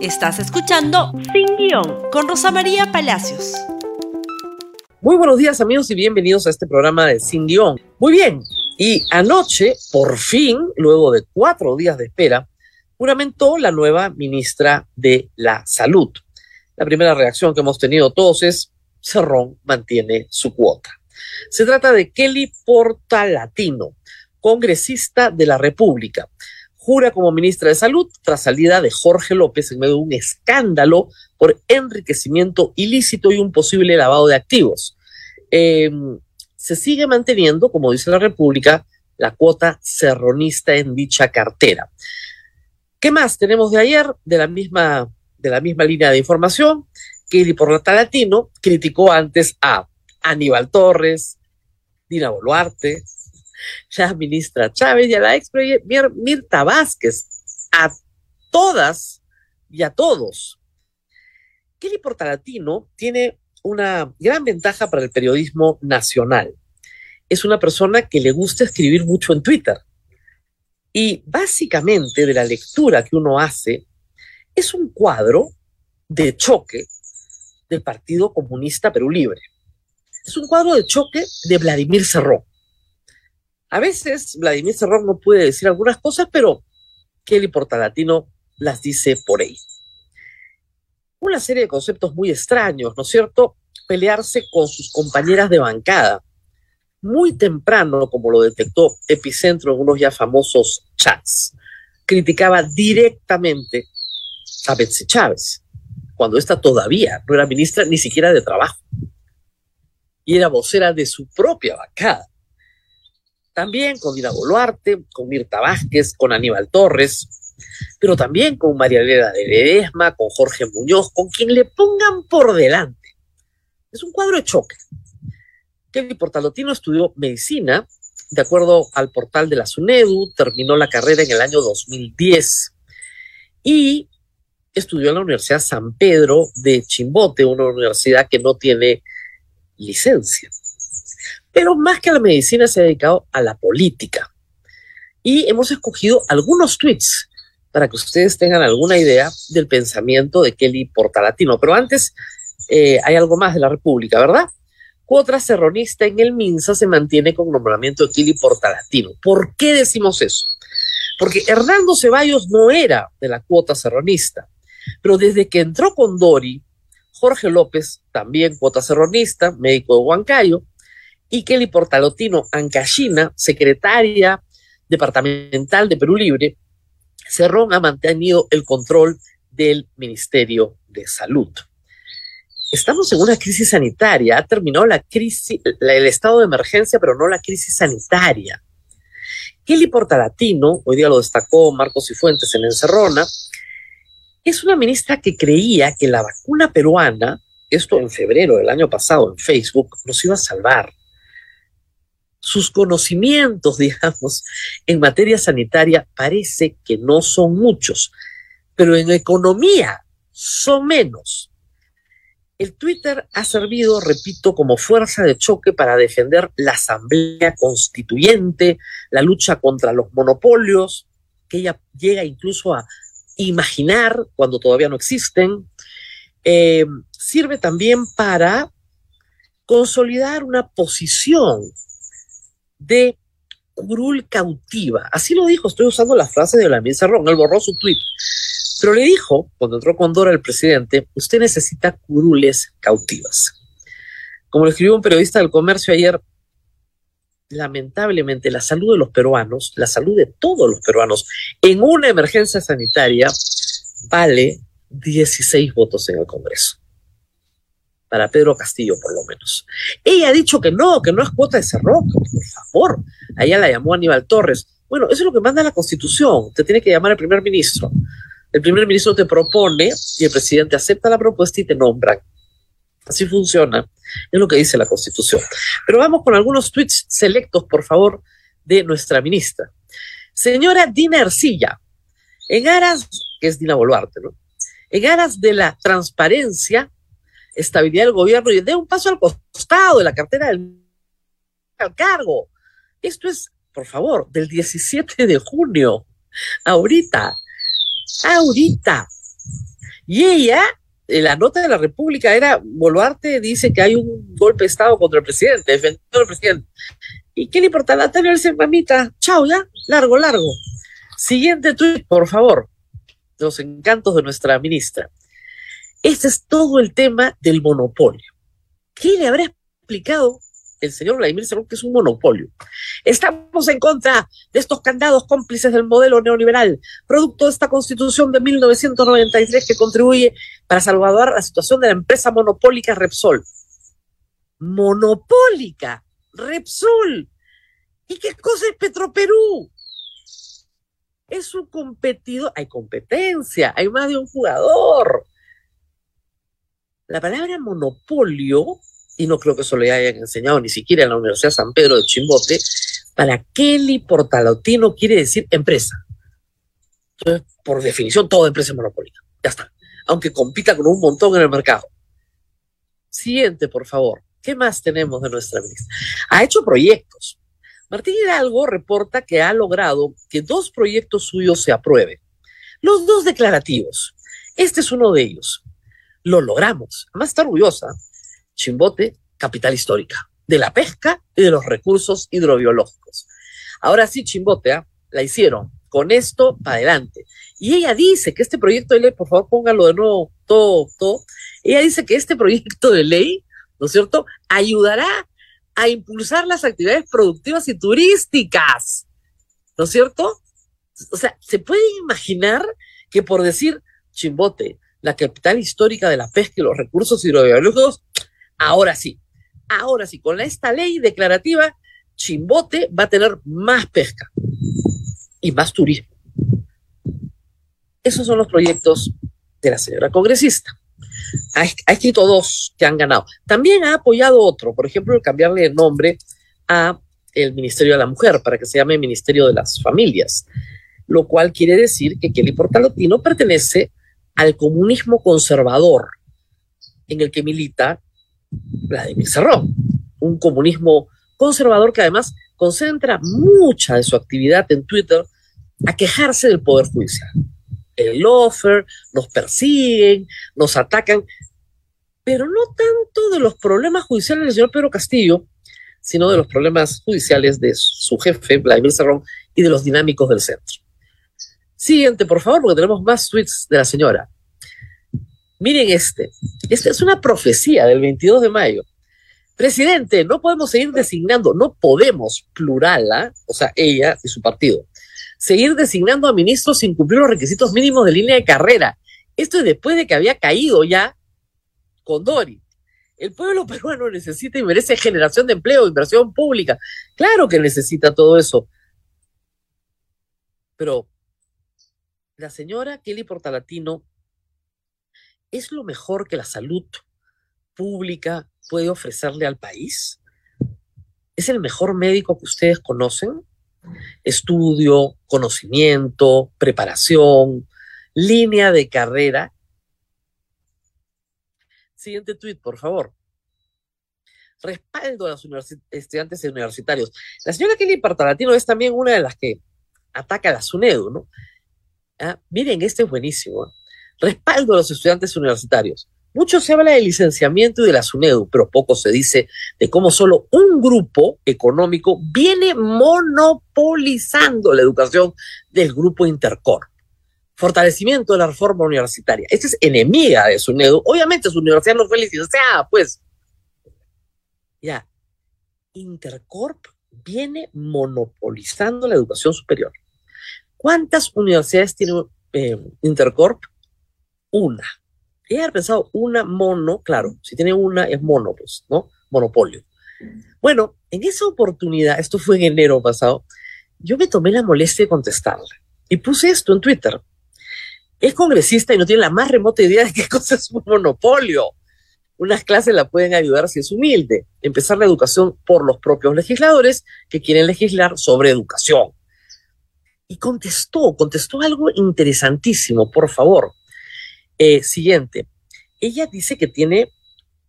Estás escuchando Sin Guión con Rosa María Palacios. Muy buenos días amigos y bienvenidos a este programa de Sin Guión. Muy bien, y anoche, por fin, luego de cuatro días de espera, juramentó la nueva ministra de la Salud. La primera reacción que hemos tenido todos es, Cerrón mantiene su cuota. Se trata de Kelly Portalatino, congresista de la República jura como ministra de Salud tras salida de Jorge López en medio de un escándalo por enriquecimiento ilícito y un posible lavado de activos. Em, se sigue manteniendo, como dice la República, la cuota serronista en dicha cartera. ¿Qué más tenemos de ayer? De la misma, de la misma línea de información, Kelly Porlata Latino criticó antes a Aníbal Torres, Dina Boluarte, la ministra Chávez y a la ex Mirta Vázquez, a todas y a todos. Kelly Portalatino tiene una gran ventaja para el periodismo nacional. Es una persona que le gusta escribir mucho en Twitter. Y básicamente de la lectura que uno hace, es un cuadro de choque del Partido Comunista Perú Libre. Es un cuadro de choque de Vladimir Cerrón. A veces Vladimir Cerrón no puede decir algunas cosas, pero Kelly Portalatino las dice por ahí. Una serie de conceptos muy extraños, ¿no es cierto? Pelearse con sus compañeras de bancada. Muy temprano, como lo detectó Epicentro en unos ya famosos chats, criticaba directamente a Betsy Chávez, cuando esta todavía no era ministra ni siquiera de trabajo. Y era vocera de su propia bancada también con Dina Boluarte, con Mirta Vázquez, con Aníbal Torres, pero también con María Elena de Ledesma, con Jorge Muñoz, con quien le pongan por delante. Es un cuadro de choque. Kelly Portalotino estudió medicina, de acuerdo al portal de la SUNEDU, terminó la carrera en el año 2010 y estudió en la Universidad San Pedro de Chimbote, una universidad que no tiene licencia pero más que a la medicina se ha dedicado a la política. Y hemos escogido algunos tweets para que ustedes tengan alguna idea del pensamiento de Kelly Portalatino. Pero antes, eh, hay algo más de la República, ¿verdad? Cuota serronista en el MINSA se mantiene con nombramiento de Kelly Portalatino. ¿Por qué decimos eso? Porque Hernando Ceballos no era de la cuota serronista, pero desde que entró con Dori, Jorge López, también cuota serronista, médico de Huancayo, y Kelly Portalotino Ancashina, secretaria departamental de Perú Libre, Cerrón ha mantenido el control del Ministerio de Salud. Estamos en una crisis sanitaria, ha terminado la crisis, el estado de emergencia, pero no la crisis sanitaria. Kelly Portalatino, hoy día lo destacó Marcos y Fuentes en Encerrona, es una ministra que creía que la vacuna peruana, esto en febrero del año pasado en Facebook, nos iba a salvar sus conocimientos, digamos, en materia sanitaria parece que no son muchos, pero en economía son menos. El Twitter ha servido, repito, como fuerza de choque para defender la Asamblea Constituyente, la lucha contra los monopolios, que ella llega incluso a imaginar cuando todavía no existen. Eh, sirve también para consolidar una posición de curul cautiva. Así lo dijo, estoy usando la frase de la Ron, él borró su tweet. Pero le dijo, cuando entró con Dora el presidente, usted necesita curules cautivas. Como lo escribió un periodista del comercio ayer, lamentablemente la salud de los peruanos, la salud de todos los peruanos en una emergencia sanitaria vale 16 votos en el Congreso para Pedro Castillo, por lo menos. Ella ha dicho que no, que no es cuota de Cerrón, por favor. A ella la llamó Aníbal Torres. Bueno, eso es lo que manda la Constitución. Te tiene que llamar el primer ministro. El primer ministro te propone y el presidente acepta la propuesta y te nombran. Así funciona. Es lo que dice la Constitución. Pero vamos con algunos tweets selectos, por favor, de nuestra ministra. Señora Dina Ercilla, en aras, que es Dina Boluarte, ¿no? En aras de la transparencia, estabilidad del gobierno y dé un paso al costado de la cartera del cargo. Esto es, por favor, del 17 de junio, ahorita, ahorita. Y ella, en la nota de la República era, Boluarte dice que hay un golpe de Estado contra el presidente, defendiendo al presidente. ¿Y qué le importa? La le dice, mamita, chao ya, largo, largo. Siguiente tweet, por favor. Los encantos de nuestra ministra. Este es todo el tema del monopolio. ¿Qué le habrá explicado el señor Vladimir Cerrón que es un monopolio? Estamos en contra de estos candados cómplices del modelo neoliberal, producto de esta constitución de 1993 que contribuye para salvaguardar la situación de la empresa monopólica Repsol. Monopólica, Repsol. ¿Y qué cosa es Petroperú? Es un competidor, hay competencia, hay más de un jugador. La palabra monopolio, y no creo que eso le hayan enseñado ni siquiera en la Universidad San Pedro de Chimbote, para Kelly Portalotino quiere decir empresa. Entonces, por definición, toda empresa es. Ya está. Aunque compita con un montón en el mercado. Siguiente, por favor. ¿Qué más tenemos de nuestra ministra? Ha hecho proyectos. Martín Hidalgo reporta que ha logrado que dos proyectos suyos se aprueben. Los dos declarativos. Este es uno de ellos. Lo logramos. Además está orgullosa. Chimbote, capital histórica, de la pesca y de los recursos hidrobiológicos. Ahora sí, Chimbote, ¿ah? la hicieron. Con esto, para adelante. Y ella dice que este proyecto de ley, por favor, póngalo de nuevo, todo, todo. Ella dice que este proyecto de ley, ¿no es cierto?, ayudará a impulsar las actividades productivas y turísticas. ¿No es cierto? O sea, se puede imaginar que por decir Chimbote, la capital histórica de la pesca y los recursos hidrobiológicos, ahora sí, ahora sí, con esta ley declarativa, Chimbote va a tener más pesca y más turismo. Esos son los proyectos de la señora congresista. Ha, escrito dos que han ganado. También ha apoyado otro, por ejemplo, cambiarle el nombre a el Ministerio de la Mujer para que se llame Ministerio de las Familias, lo cual quiere decir que Kelly Portalotino pertenece al comunismo conservador en el que milita Vladimir Cerrón, un comunismo conservador que además concentra mucha de su actividad en Twitter a quejarse del Poder Judicial. El offer, nos persiguen, nos atacan, pero no tanto de los problemas judiciales del señor Pedro Castillo, sino de los problemas judiciales de su jefe, Vladimir Cerrón, y de los dinámicos del centro. Siguiente, por favor, porque tenemos más tweets de la señora. Miren este. Esta es una profecía del 22 de mayo. Presidente, no podemos seguir designando, no podemos, plural, ¿ah? o sea, ella y su partido, seguir designando a ministros sin cumplir los requisitos mínimos de línea de carrera. Esto es después de que había caído ya con Dori. El pueblo peruano necesita y merece generación de empleo, inversión pública. Claro que necesita todo eso. Pero la señora Kelly Portalatino es lo mejor que la salud pública puede ofrecerle al país. ¿Es el mejor médico que ustedes conocen? Estudio, conocimiento, preparación, línea de carrera. Siguiente tuit, por favor. Respaldo a los estudiantes universitarios. La señora Kelly Portalatino es también una de las que ataca a la SUNEDU, ¿no? Ah, miren, este es buenísimo. Respaldo a los estudiantes universitarios. Mucho se habla del licenciamiento y de la SUNEDU, pero poco se dice de cómo solo un grupo económico viene monopolizando la educación del grupo Intercorp. Fortalecimiento de la reforma universitaria. Esta es enemiga de SUNEDU. Obviamente su universidad no fue licenciada, pues. Ya. Intercorp viene monopolizando la educación superior. ¿Cuántas universidades tiene eh, Intercorp? Una. Ella ha pensado una mono, claro, si tiene una es mono, pues, ¿no? Monopolio. Bueno, en esa oportunidad, esto fue en enero pasado, yo me tomé la molestia de contestarle y puse esto en Twitter. Es congresista y no tiene la más remota idea de qué cosa es un monopolio. Unas clases la pueden ayudar si es humilde. Empezar la educación por los propios legisladores que quieren legislar sobre educación y contestó, contestó algo interesantísimo, por favor. Eh, siguiente, ella dice que tiene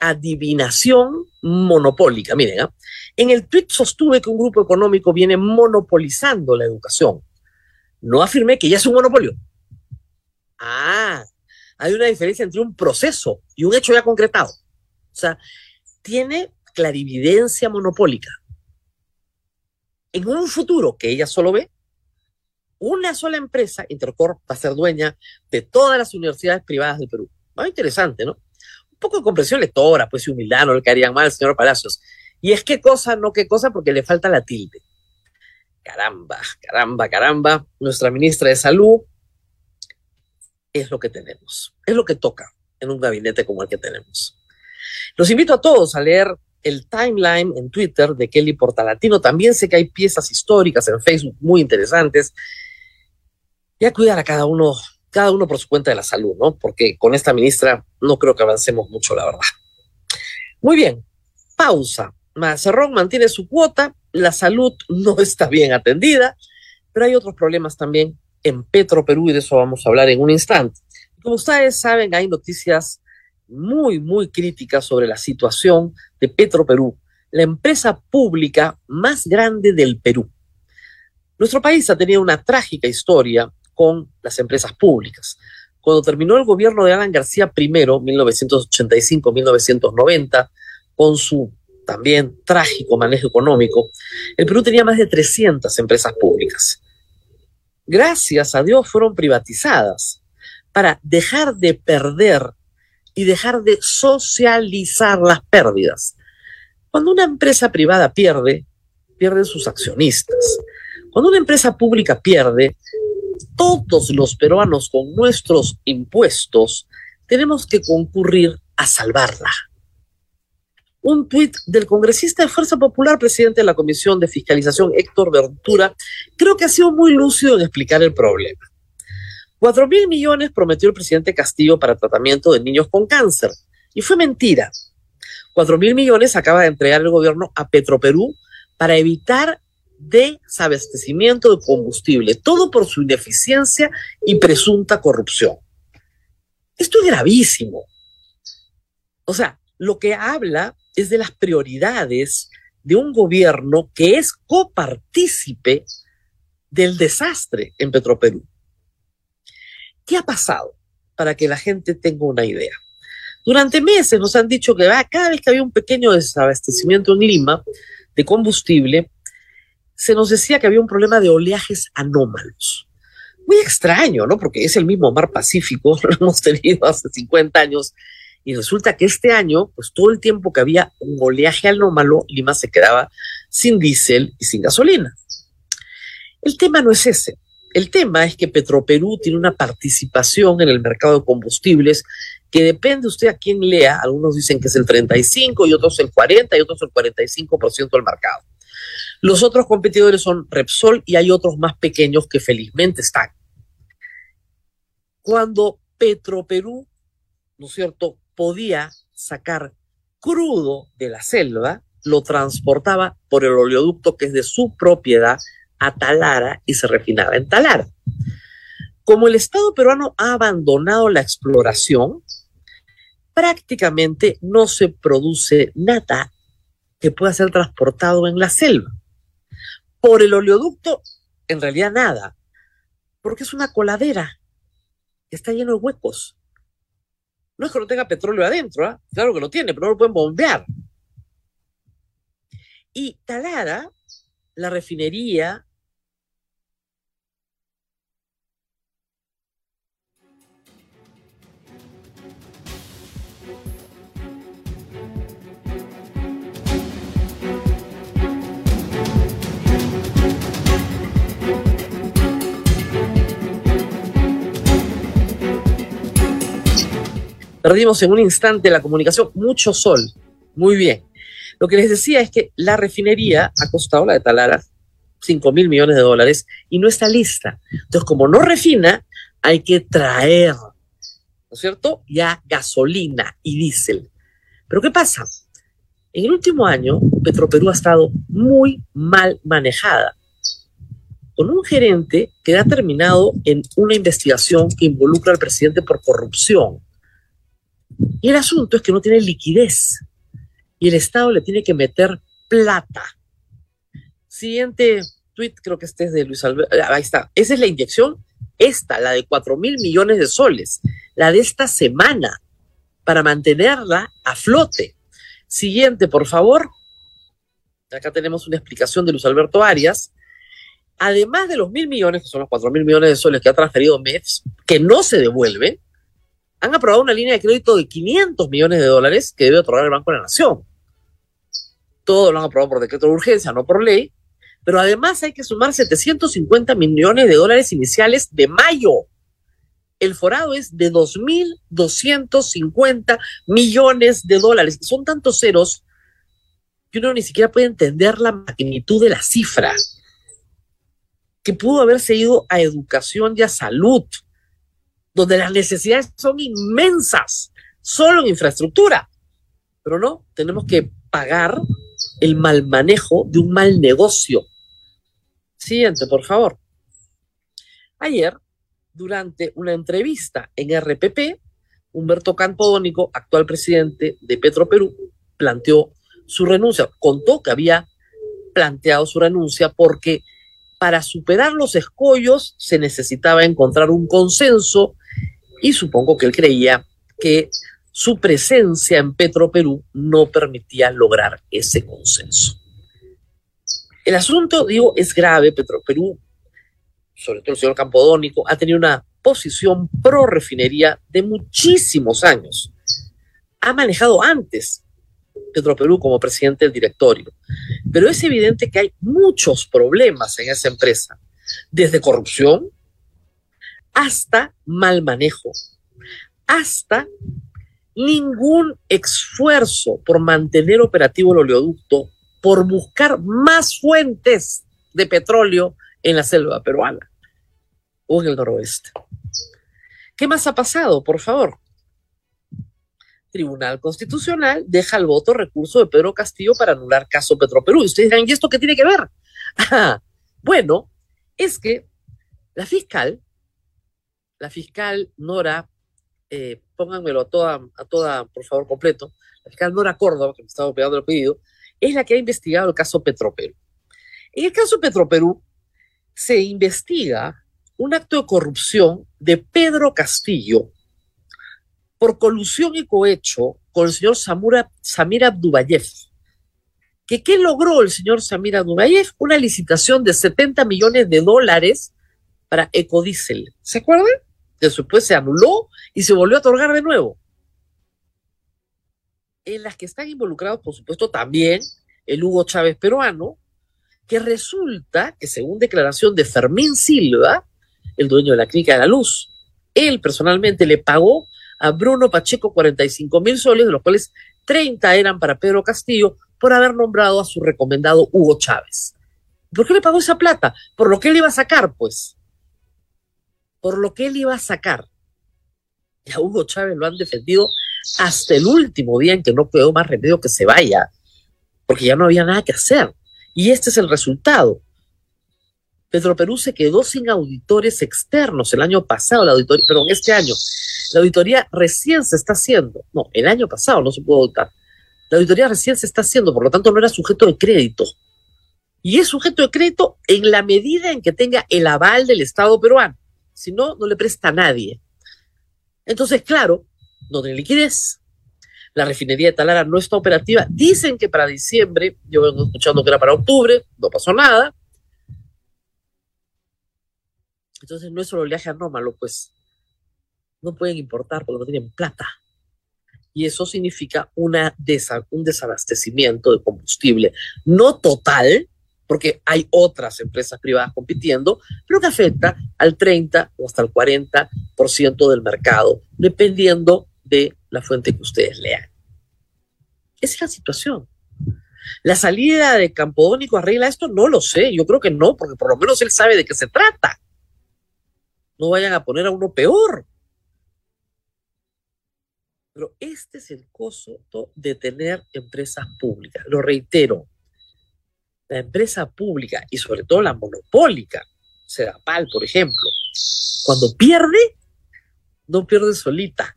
adivinación monopólica. Miren, ¿ah? en el tweet sostuve que un grupo económico viene monopolizando la educación. No afirmé que ya es un monopolio. Ah, Hay una diferencia entre un proceso y un hecho ya concretado. O sea, tiene clarividencia monopólica. En un futuro que ella solo ve, una sola empresa, Intercorp, va a ser dueña de todas las universidades privadas del Perú. Muy interesante, ¿no? Un poco de comprensión lectora, pues y humildad, no le caerían mal, señor Palacios. Y es qué cosa, no qué cosa, porque le falta la tilde. Caramba, caramba, caramba. Nuestra ministra de Salud es lo que tenemos, es lo que toca en un gabinete como el que tenemos. Los invito a todos a leer el timeline en Twitter de Kelly Portalatino. También sé que hay piezas históricas en Facebook muy interesantes. Y a cuidar a cada uno, cada uno por su cuenta de la salud, ¿no? Porque con esta ministra no creo que avancemos mucho, la verdad. Muy bien, pausa. Mazarrón mantiene su cuota, la salud no está bien atendida, pero hay otros problemas también en Petro Perú y de eso vamos a hablar en un instante. Como ustedes saben, hay noticias muy, muy críticas sobre la situación de Petro Perú, la empresa pública más grande del Perú. Nuestro país ha tenido una trágica historia con las empresas públicas. Cuando terminó el gobierno de Alan García I, 1985-1990, con su también trágico manejo económico, el Perú tenía más de 300 empresas públicas. Gracias a Dios fueron privatizadas para dejar de perder y dejar de socializar las pérdidas. Cuando una empresa privada pierde, pierden sus accionistas. Cuando una empresa pública pierde, todos los peruanos con nuestros impuestos tenemos que concurrir a salvarla un tuit del congresista de Fuerza Popular, presidente de la Comisión de Fiscalización, Héctor Ventura, creo que ha sido muy lúcido en explicar el problema. Cuatro mil millones prometió el presidente Castillo para tratamiento de niños con cáncer, y fue mentira. Cuatro mil millones acaba de entregar el gobierno a Petroperú para evitar desabastecimiento de combustible, todo por su ineficiencia y presunta corrupción. Esto es gravísimo. O sea, lo que habla es de las prioridades de un gobierno que es copartícipe del desastre en Petroperú. ¿Qué ha pasado? Para que la gente tenga una idea. Durante meses nos han dicho que cada vez que había un pequeño desabastecimiento en Lima de combustible, se nos decía que había un problema de oleajes anómalos. Muy extraño, ¿no? Porque es el mismo mar Pacífico, lo hemos tenido hace 50 años y resulta que este año, pues todo el tiempo que había un oleaje anómalo, Lima se quedaba sin diésel y sin gasolina. El tema no es ese. El tema es que Petroperú tiene una participación en el mercado de combustibles que depende usted a quién lea. Algunos dicen que es el 35 y otros el 40 y otros el 45% del mercado. Los otros competidores son Repsol y hay otros más pequeños que felizmente están. Cuando Petroperú, ¿no es cierto?, podía sacar crudo de la selva, lo transportaba por el oleoducto que es de su propiedad a Talara y se refinaba en Talara. Como el Estado peruano ha abandonado la exploración, prácticamente no se produce nada que pueda ser transportado en la selva. Por el oleoducto, en realidad nada, porque es una coladera que está lleno de huecos. No es que no tenga petróleo adentro, ¿ah? claro que lo tiene, pero no lo pueden bombear. Y Talara, la refinería Perdimos en un instante la comunicación, mucho sol. Muy bien. Lo que les decía es que la refinería ha costado, la de Talara, 5 mil millones de dólares y no está lista. Entonces, como no refina, hay que traer, ¿no es cierto? Ya gasolina y diésel. Pero ¿qué pasa? En el último año, Petroperú ha estado muy mal manejada, con un gerente que ha terminado en una investigación que involucra al presidente por corrupción y el asunto es que no tiene liquidez y el Estado le tiene que meter plata. Siguiente tweet, creo que este es de Luis Alberto. Ah, ahí está. Esa es la inyección, esta, la de 4 mil millones de soles. la de esta semana, para mantenerla a flote. Siguiente, por favor. Acá tenemos una explicación de Luis Alberto Arias. Además de los mil millones, que son los cuatro mil millones de soles que ha transferido MEFS, que no se devuelve, han aprobado una línea de crédito de 500 millones de dólares que debe otorgar el Banco de la Nación. Todo lo han aprobado por decreto de urgencia, no por ley, pero además hay que sumar 750 millones de dólares iniciales de mayo. El forado es de 2.250 millones de dólares. Son tantos ceros que uno ni siquiera puede entender la magnitud de la cifra, que pudo haberse ido a educación y a salud, donde las necesidades son inmensas, solo en infraestructura. Pero no, tenemos que pagar el mal manejo de un mal negocio. Siguiente, por favor. Ayer, durante una entrevista en RPP, Humberto Campodónico, actual presidente de Petro Perú, planteó su renuncia. Contó que había planteado su renuncia porque para superar los escollos se necesitaba encontrar un consenso y supongo que él creía que su presencia en Petro Perú no permitía lograr ese consenso. El asunto, digo, es grave. Petro Perú, sobre todo el señor Campodónico, ha tenido una posición pro refinería de muchísimos años. Ha manejado antes Petro Perú como presidente del directorio. Pero es evidente que hay muchos problemas en esa empresa, desde corrupción hasta mal manejo, hasta ningún esfuerzo por mantener operativo el oleoducto, por buscar más fuentes de petróleo en la selva peruana o en el noroeste. ¿Qué más ha pasado, por favor? Tribunal Constitucional deja el voto recurso de Pedro Castillo para anular caso Petroperú. Y ustedes dirán, ¿y esto qué tiene que ver? Ah, bueno, es que la fiscal, la fiscal Nora, eh, pónganmelo a toda, a toda, por favor, completo, la fiscal Nora Córdoba, que me estaba pegando el pedido, es la que ha investigado el caso Petroperú. En el caso Petroperú se investiga un acto de corrupción de Pedro Castillo por colusión y cohecho con el señor Samir Abdubayev. ¿Que ¿Qué logró el señor Samir Abdubayev? Una licitación de 70 millones de dólares para ecodiesel. ¿Se acuerdan? Después se anuló y se volvió a otorgar de nuevo. En las que están involucrados, por supuesto, también el Hugo Chávez peruano, que resulta que según declaración de Fermín Silva, el dueño de la Clínica de la Luz, él personalmente le pagó a Bruno Pacheco 45 mil soles, de los cuales 30 eran para Pedro Castillo, por haber nombrado a su recomendado Hugo Chávez. ¿Por qué le pagó esa plata? Por lo que él iba a sacar, pues. Por lo que él iba a sacar. Y a Hugo Chávez lo han defendido hasta el último día en que no quedó más remedio que se vaya, porque ya no había nada que hacer. Y este es el resultado. Pedro Perú se quedó sin auditores externos el año pasado, la auditoría, perdón, este año. La auditoría recién se está haciendo. No, el año pasado no se pudo auditar. La auditoría recién se está haciendo, por lo tanto no era sujeto de crédito. Y es sujeto de crédito en la medida en que tenga el aval del Estado peruano. Si no, no le presta a nadie. Entonces, claro, no tiene liquidez. La refinería de Talara no está operativa. Dicen que para diciembre, yo vengo escuchando que era para octubre, no pasó nada. Entonces no es solo oleaje anómalo, pues no pueden importar porque no tienen plata. Y eso significa una un desabastecimiento de combustible, no total, porque hay otras empresas privadas compitiendo, pero que afecta al 30 o hasta el 40% del mercado, dependiendo de la fuente que ustedes lean. Esa es la situación. ¿La salida de Campodónico arregla esto? No lo sé, yo creo que no, porque por lo menos él sabe de qué se trata no vayan a poner a uno peor. Pero este es el costo de tener empresas públicas. Lo reitero, la empresa pública y sobre todo la monopólica, Sedapal, por ejemplo, cuando pierde, no pierde solita,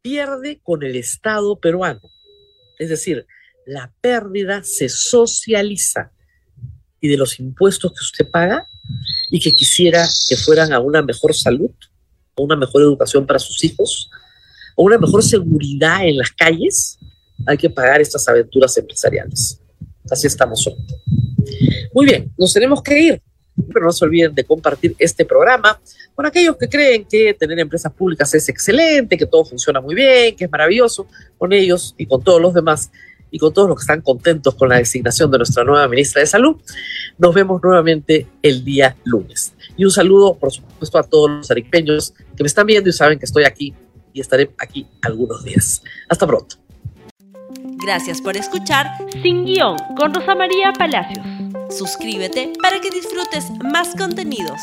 pierde con el Estado peruano. Es decir, la pérdida se socializa y de los impuestos que usted paga y que quisiera que fueran a una mejor salud a una mejor educación para sus hijos, a una mejor seguridad en las calles, hay que pagar estas aventuras empresariales. Así estamos hoy. Muy bien, nos tenemos que ir, pero no se olviden de compartir este programa con aquellos que creen que tener empresas públicas es excelente, que todo funciona muy bien, que es maravilloso, con ellos y con todos los demás y con todos los que están contentos con la designación de nuestra nueva ministra de Salud. Nos vemos nuevamente el día lunes. Y un saludo, por supuesto, a todos los arequipeños que me están viendo y saben que estoy aquí y estaré aquí algunos días. Hasta pronto. Gracias por escuchar Sin Guión con Rosa María Palacios. Suscríbete para que disfrutes más contenidos.